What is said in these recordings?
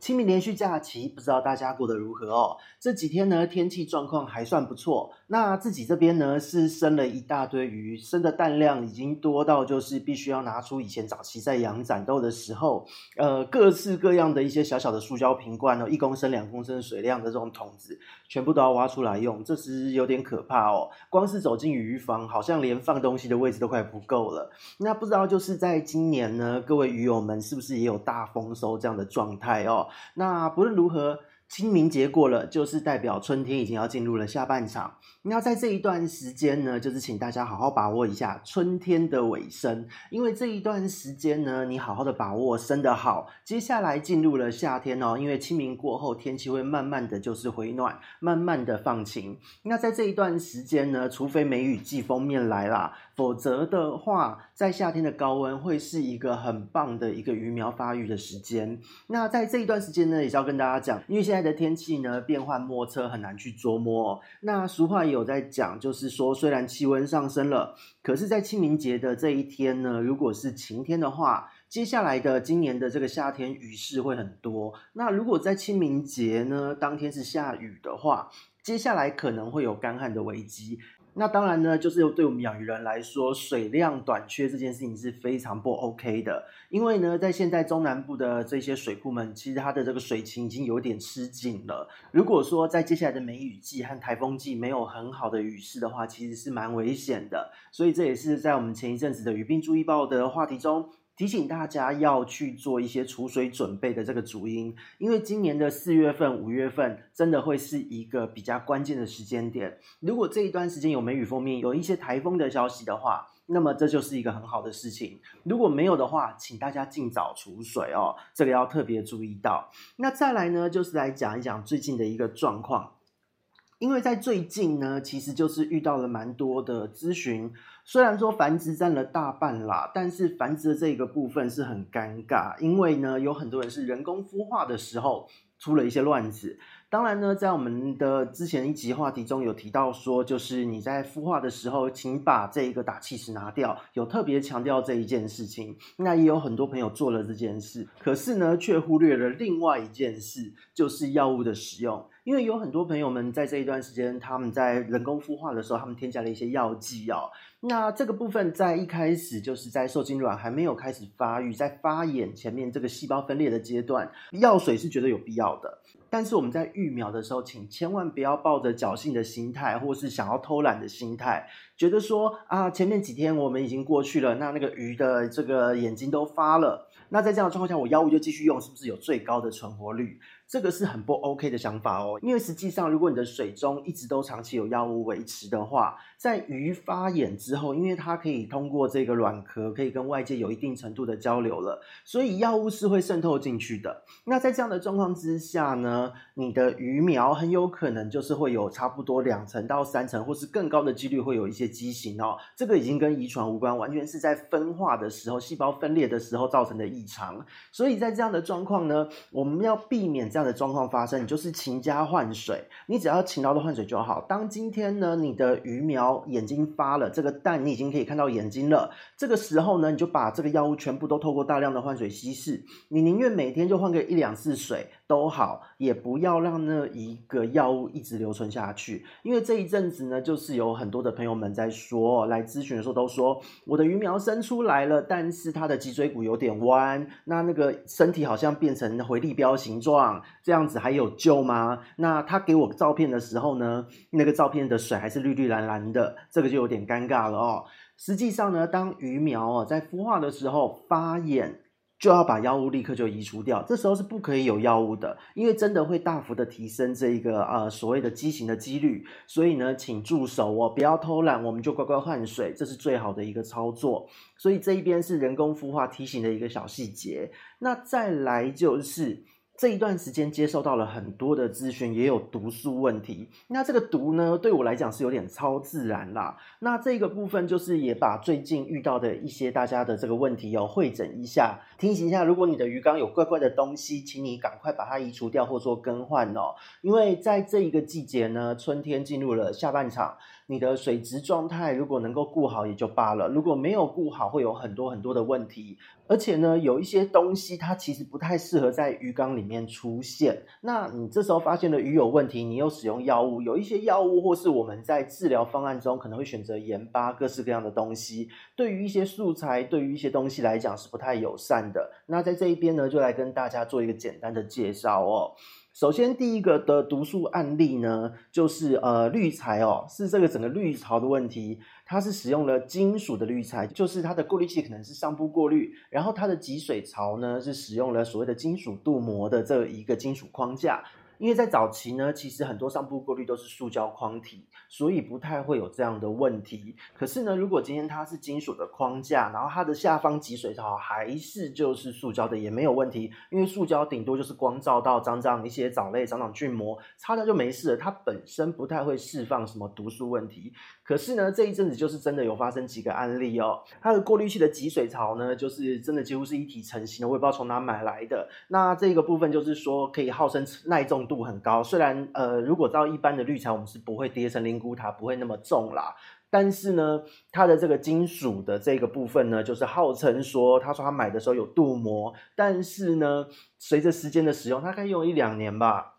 清明连续假期，不知道大家过得如何哦？这几天呢，天气状况还算不错。那自己这边呢，是生了一大堆鱼，生的蛋量已经多到就是必须要拿出以前早期在养展豆的时候，呃，各式各样的一些小小的塑胶瓶罐哦，一公升、两公升水量的这种桶子，全部都要挖出来用，这是有点可怕哦。光是走进鱼房，好像连放东西的位置都快不够了。那不知道就是在今年呢，各位鱼友们是不是也有大丰收这样的状态哦？那不论如何，清明节过了，就是代表春天已经要进入了下半场。那在这一段时间呢，就是请大家好好把握一下春天的尾声，因为这一段时间呢，你好好的把握生得好，接下来进入了夏天哦。因为清明过后，天气会慢慢的就是回暖，慢慢的放晴。那在这一段时间呢，除非梅雨季锋面来啦，否则的话，在夏天的高温会是一个很棒的一个鱼苗发育的时间。那在这一段时间呢，也是要跟大家讲，因为现在。的天气呢，变幻莫测，很难去捉摸哦。那俗话也有在讲，就是说，虽然气温上升了，可是，在清明节的这一天呢，如果是晴天的话，接下来的今年的这个夏天雨势会很多。那如果在清明节呢，当天是下雨的话，接下来可能会有干旱的危机。那当然呢，就是对我们养鱼人来说，水量短缺这件事情是非常不 OK 的。因为呢，在现在中南部的这些水库们，其实它的这个水情已经有点吃紧了。如果说在接下来的梅雨季和台风季没有很好的雨势的话，其实是蛮危险的。所以这也是在我们前一阵子的鱼病注意报的话题中。提醒大家要去做一些储水准备的这个主因，因为今年的四月份、五月份真的会是一个比较关键的时间点。如果这一段时间有梅雨锋面，有一些台风的消息的话，那么这就是一个很好的事情。如果没有的话，请大家尽早储水哦，这个要特别注意到。那再来呢，就是来讲一讲最近的一个状况。因为在最近呢，其实就是遇到了蛮多的咨询。虽然说繁殖占了大半啦，但是繁殖的这个部分是很尴尬，因为呢，有很多人是人工孵化的时候出了一些乱子。当然呢，在我们的之前一集话题中有提到说，就是你在孵化的时候，请把这一个打气石拿掉，有特别强调这一件事情。那也有很多朋友做了这件事，可是呢，却忽略了另外一件事，就是药物的使用。因为有很多朋友们在这一段时间，他们在人工孵化的时候，他们添加了一些药剂哦。那这个部分在一开始就是在受精卵还没有开始发育，在发眼前面这个细胞分裂的阶段，药水是觉得有必要的。但是我们在育苗的时候，请千万不要抱着侥幸的心态，或是想要偷懒的心态，觉得说啊，前面几天我们已经过去了，那那个鱼的这个眼睛都发了，那在这样的状况下，我药物就继续用，是不是有最高的存活率？这个是很不 OK 的想法哦，因为实际上，如果你的水中一直都长期有药物维持的话，在鱼发眼之后，因为它可以通过这个卵壳，可以跟外界有一定程度的交流了，所以药物是会渗透进去的。那在这样的状况之下呢，你的鱼苗很有可能就是会有差不多两成到三成，或是更高的几率会有一些畸形哦。这个已经跟遗传无关，完全是在分化的时候，细胞分裂的时候造成的异常。所以在这样的状况呢，我们要避免这样的状况发生，你就是勤加换水，你只要勤劳的换水就好。当今天呢，你的鱼苗眼睛发了，这个蛋你已经可以看到眼睛了，这个时候呢，你就把这个药物全部都透过大量的换水稀释，你宁愿每天就换个一两次水。都好，也不要让那一个药物一直留存下去，因为这一阵子呢，就是有很多的朋友们在说，来咨询的时候都说，我的鱼苗生出来了，但是它的脊椎骨有点弯，那那个身体好像变成回力标形状，这样子还有救吗？那他给我照片的时候呢，那个照片的水还是绿绿蓝蓝的，这个就有点尴尬了哦。实际上呢，当鱼苗哦在孵化的时候发眼。就要把药物立刻就移除掉，这时候是不可以有药物的，因为真的会大幅的提升这一个呃所谓的畸形的几率，所以呢，请住手哦，不要偷懒，我们就乖乖换水，这是最好的一个操作。所以这一边是人工孵化提醒的一个小细节，那再来就是。这一段时间接受到了很多的咨询，也有毒素问题。那这个毒呢，对我来讲是有点超自然啦。那这个部分就是也把最近遇到的一些大家的这个问题要汇整一下，提醒一下，如果你的鱼缸有怪怪的东西，请你赶快把它移除掉或做更换哦。因为在这一个季节呢，春天进入了下半场。你的水质状态如果能够顾好也就罢了，如果没有顾好，会有很多很多的问题。而且呢，有一些东西它其实不太适合在鱼缸里面出现。那你这时候发现了鱼有问题，你又使用药物，有一些药物或是我们在治疗方案中可能会选择盐巴，各式各样的东西，对于一些素材，对于一些东西来讲是不太友善的。那在这一边呢，就来跟大家做一个简单的介绍哦。首先，第一个的毒素案例呢，就是呃滤材哦，是这个整个滤槽的问题，它是使用了金属的滤材，就是它的过滤器可能是上部过滤，然后它的集水槽呢是使用了所谓的金属镀膜的这一个金属框架。因为在早期呢，其实很多上部过滤都是塑胶框体，所以不太会有这样的问题。可是呢，如果今天它是金属的框架，然后它的下方集水槽还是就是塑胶的，也没有问题。因为塑胶顶多就是光照到长长一些藻类、长长菌膜，擦掉就没事了。它本身不太会释放什么毒素问题。可是呢，这一阵子就是真的有发生几个案例哦。它的过滤器的集水槽呢，就是真的几乎是一体成型的，我也不知道从哪买来的。那这个部分就是说可以号称耐重度很高，虽然呃，如果照一般的滤材，我们是不会跌成灵骨塔，不会那么重啦。但是呢，它的这个金属的这个部分呢，就是号称说，他说他买的时候有镀膜，但是呢，随着时间的使用，大概用一两年吧。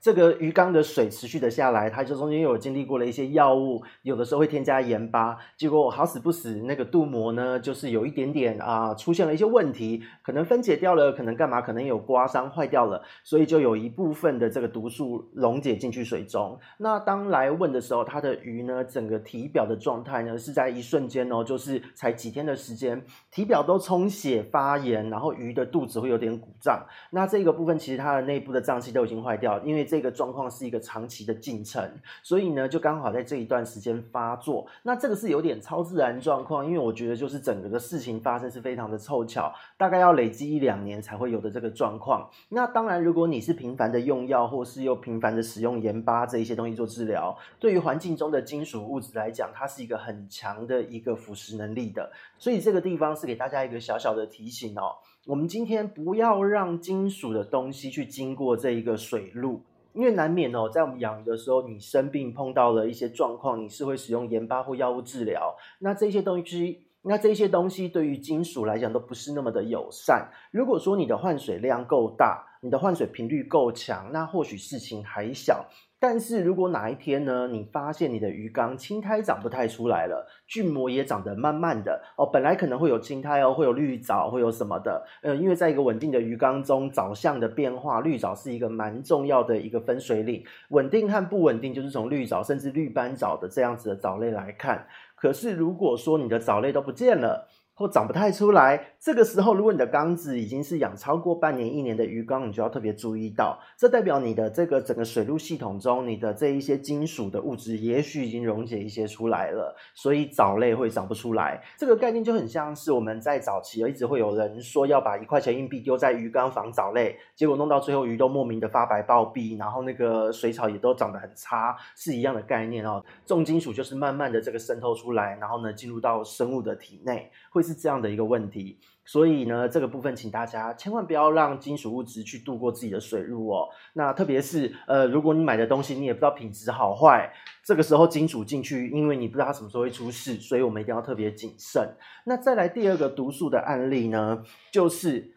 这个鱼缸的水持续的下来，它就中间有经历过了一些药物，有的时候会添加盐巴，结果好死不死，那个镀膜呢，就是有一点点啊、出现了一些问题，可能分解掉了，可能干嘛，可能有刮伤坏掉了，所以就有一部分的这个毒素溶解进去水中。那当来问的时候，它的鱼呢，整个体表的状态呢，是在一瞬间哦，就是才几天的时间，体表都充血发炎，然后鱼的肚子会有点鼓胀。那这个部分其实它的内部的脏器都已经坏掉，因为这个状况是一个长期的进程，所以呢，就刚好在这一段时间发作。那这个是有点超自然状况，因为我觉得就是整个的事情发生是非常的凑巧，大概要累积一两年才会有的这个状况。那当然，如果你是频繁的用药，或是又频繁的使用盐巴这一些东西做治疗，对于环境中的金属物质来讲，它是一个很强的一个腐蚀能力的。所以这个地方是给大家一个小小的提醒哦，我们今天不要让金属的东西去经过这一个水路。因为难免哦，在我们养鱼的时候，你生病碰到了一些状况，你是会使用盐巴或药物治疗。那这些东西，那这些东西对于金属来讲都不是那么的友善。如果说你的换水量够大，你的换水频率够强，那或许事情还小。但是如果哪一天呢，你发现你的鱼缸青苔长不太出来了，菌膜也长得慢慢的哦，本来可能会有青苔哦，会有绿藻，会有什么的，呃，因为在一个稳定的鱼缸中，藻相的变化，绿藻是一个蛮重要的一个分水岭，稳定和不稳定就是从绿藻甚至绿斑藻的这样子的藻类来看。可是如果说你的藻类都不见了，或长不太出来，这个时候，如果你的缸子已经是养超过半年、一年的鱼缸，你就要特别注意到，这代表你的这个整个水路系统中，你的这一些金属的物质，也许已经溶解一些出来了，所以藻类会长不出来。这个概念就很像是我们在早期一直会有人说要把一块钱硬币丢在鱼缸防藻类，结果弄到最后鱼都莫名的发白暴毙，然后那个水草也都长得很差，是一样的概念哦。重金属就是慢慢的这个渗透出来，然后呢进入到生物的体内，会。是这样的一个问题，所以呢，这个部分请大家千万不要让金属物质去度过自己的水路哦。那特别是呃，如果你买的东西你也不知道品质好坏，这个时候金属进去，因为你不知道它什么时候会出事，所以我们一定要特别谨慎。那再来第二个毒素的案例呢，就是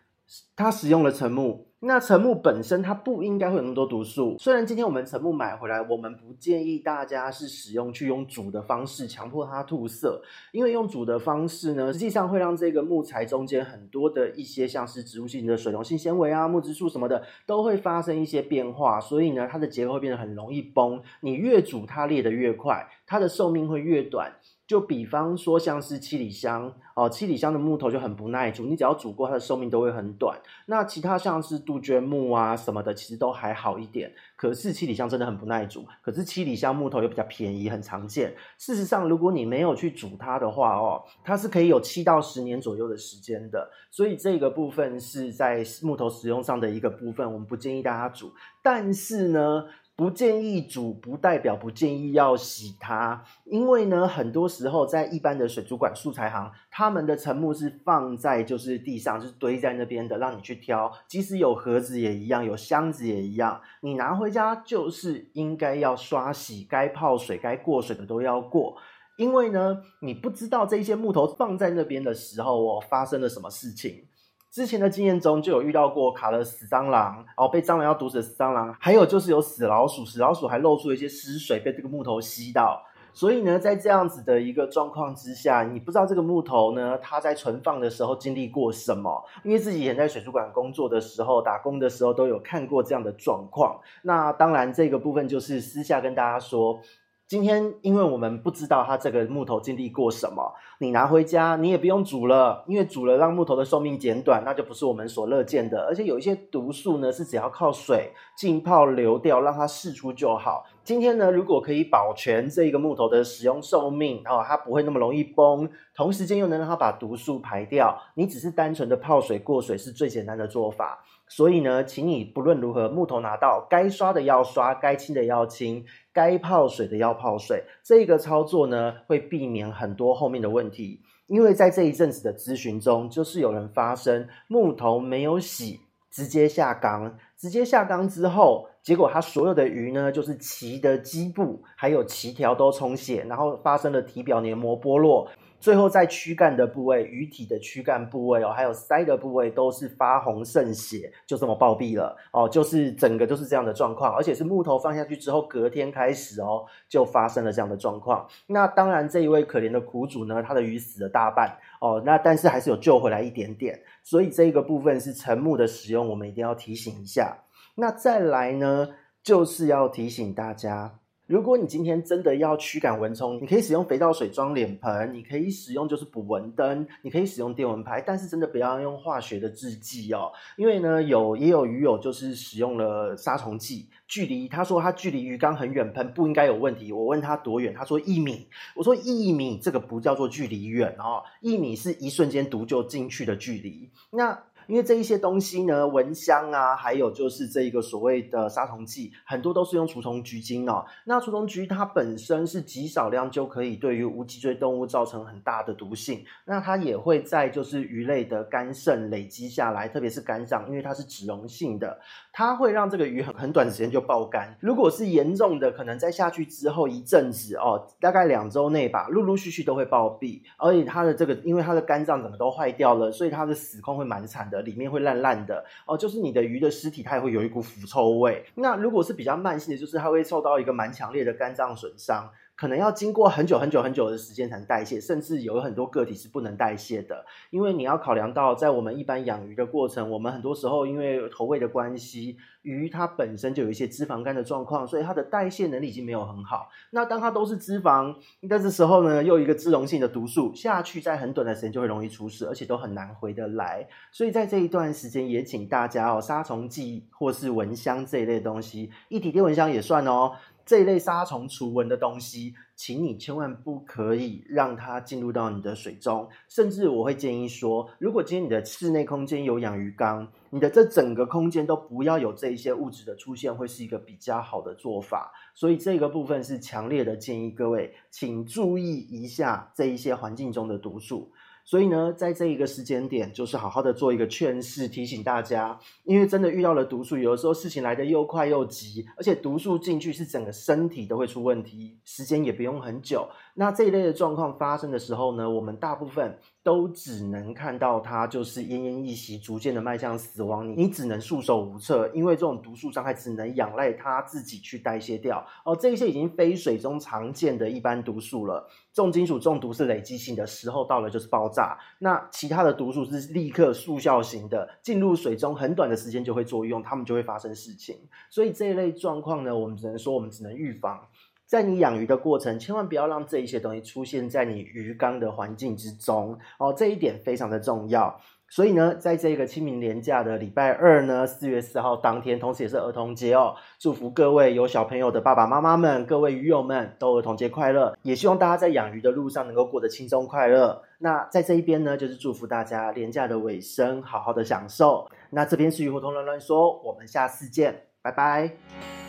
它使用了沉木。那沉木本身它不应该会有那么多毒素。虽然今天我们沉木买回来，我们不建议大家是使用去用煮的方式强迫它吐色，因为用煮的方式呢，实际上会让这个木材中间很多的一些像是植物性的水溶性纤维啊、木质素什么的都会发生一些变化，所以呢，它的结构会变得很容易崩。你越煮它裂得越快，它的寿命会越短。就比方说像是七里香哦，七里香的木头就很不耐煮，你只要煮过，它的寿命都会很短。那其他像是杜鹃木啊什么的，其实都还好一点。可是七里香真的很不耐煮，可是七里香木头又比较便宜，很常见。事实上，如果你没有去煮它的话哦，它是可以有七到十年左右的时间的。所以这个部分是在木头使用上的一个部分，我们不建议大家煮。但是呢，不建议煮，不代表不建议要洗它，因为呢，很多时候在一般的水族馆素材行，他们的沉木是放在就是地上，就是堆在那边的，让你去挑。即使有盒子也一样，有箱子也一样，你拿回家就是应该要刷洗，该泡水、该过水的都要过。因为呢，你不知道这些木头放在那边的时候哦，发生了什么事情。之前的经验中就有遇到过卡了死蟑螂，哦，被蟑螂要毒死的死蟑螂，还有就是有死老鼠，死老鼠还露出了一些湿水被这个木头吸到。所以呢，在这样子的一个状况之下，你不知道这个木头呢，它在存放的时候经历过什么。因为自己以前在水族馆工作的时候，打工的时候都有看过这样的状况。那当然，这个部分就是私下跟大家说。今天，因为我们不知道它这个木头经历过什么，你拿回家你也不用煮了，因为煮了让木头的寿命减短，那就不是我们所乐见的。而且有一些毒素呢，是只要靠水浸泡流掉，让它释出就好。今天呢，如果可以保全这个木头的使用寿命，然哦，它不会那么容易崩，同时间又能让它把毒素排掉，你只是单纯的泡水过水是最简单的做法。所以呢，请你不论如何，木头拿到该刷的要刷，该清的要清，该泡水的要泡水。这个操作呢，会避免很多后面的问题。因为在这一阵子的咨询中，就是有人发生木头没有洗，直接下缸，直接下缸之后，结果它所有的鱼呢，就是鳍的基部还有鳍条都充血，然后发生了体表黏膜剥落。最后，在躯干的部位、鱼体的躯干部位哦，还有鳃的部位，都是发红渗血，就这么暴毙了哦，就是整个就是这样的状况，而且是木头放下去之后，隔天开始哦，就发生了这样的状况。那当然，这一位可怜的苦主呢，他的鱼死了大半哦，那但是还是有救回来一点点，所以这个部分是沉木的使用，我们一定要提醒一下。那再来呢，就是要提醒大家。如果你今天真的要驱赶蚊虫，你可以使用肥皂水装脸盆，你可以使用就是捕蚊灯，你可以使用电蚊拍，但是真的不要用化学的制剂哦，因为呢，有也有鱼友就是使用了杀虫剂，距离他说他距离鱼缸很远喷不应该有问题，我问他多远，他说一米，我说一米这个不叫做距离远哦，一米是一瞬间毒就进去的距离，那。因为这一些东西呢，蚊香啊，还有就是这一个所谓的杀虫剂，很多都是用除虫菊精哦。那除虫菊它本身是极少量就可以对于无脊椎动物造成很大的毒性，那它也会在就是鱼类的肝肾累积下来，特别是肝脏，因为它是脂溶性的，它会让这个鱼很很短时间就爆肝。如果是严重的，可能在下去之后一阵子哦，大概两周内吧，陆陆续续都会暴毙。而且它的这个，因为它的肝脏怎么都坏掉了，所以它的死况会蛮惨的。里面会烂烂的哦，就是你的鱼的尸体，它也会有一股腐臭味。那如果是比较慢性的，就是它会受到一个蛮强烈的肝脏损伤。可能要经过很久很久很久的时间才能代谢，甚至有很多个体是不能代谢的。因为你要考量到，在我们一般养鱼的过程，我们很多时候因为投喂的关系，鱼它本身就有一些脂肪肝的状况，所以它的代谢能力已经没有很好。那当它都是脂肪，在这时候呢，又一个脂溶性的毒素下去，在很短的时间就会容易出事，而且都很难回得来。所以在这一段时间，也请大家哦，杀虫剂或是蚊香这一类东西，一体电蚊香也算哦。这一类杀虫除蚊的东西，请你千万不可以让它进入到你的水中。甚至我会建议说，如果今天你的室内空间有养鱼缸，你的这整个空间都不要有这一些物质的出现，会是一个比较好的做法。所以这个部分是强烈的建议各位，请注意一下这一些环境中的毒素。所以呢，在这一个时间点，就是好好的做一个劝示，提醒大家，因为真的遇到了毒素，有的时候事情来得又快又急，而且毒素进去是整个身体都会出问题，时间也不用很久。那这一类的状况发生的时候呢，我们大部分都只能看到它就是奄奄一息，逐渐的迈向死亡，你你只能束手无策，因为这种毒素伤害只能仰赖它自己去代谢掉。哦，这一些已经非水中常见的一般毒素了。重金属中毒是累积性的，时候到了就是爆炸。那其他的毒素是立刻速效型的，进入水中很短的时间就会作用，它们就会发生事情。所以这一类状况呢，我们只能说我们只能预防。在你养鱼的过程，千万不要让这一些东西出现在你鱼缸的环境之中哦，这一点非常的重要。所以呢，在这个清明连假的礼拜二呢，四月四号当天，同时也是儿童节哦，祝福各位有小朋友的爸爸妈妈们，各位鱼友们都儿童节快乐，也希望大家在养鱼的路上能够过得轻松快乐。那在这一边呢，就是祝福大家连假的尾声，好好的享受。那这边是鱼活通乱乱说，我们下次见，拜拜。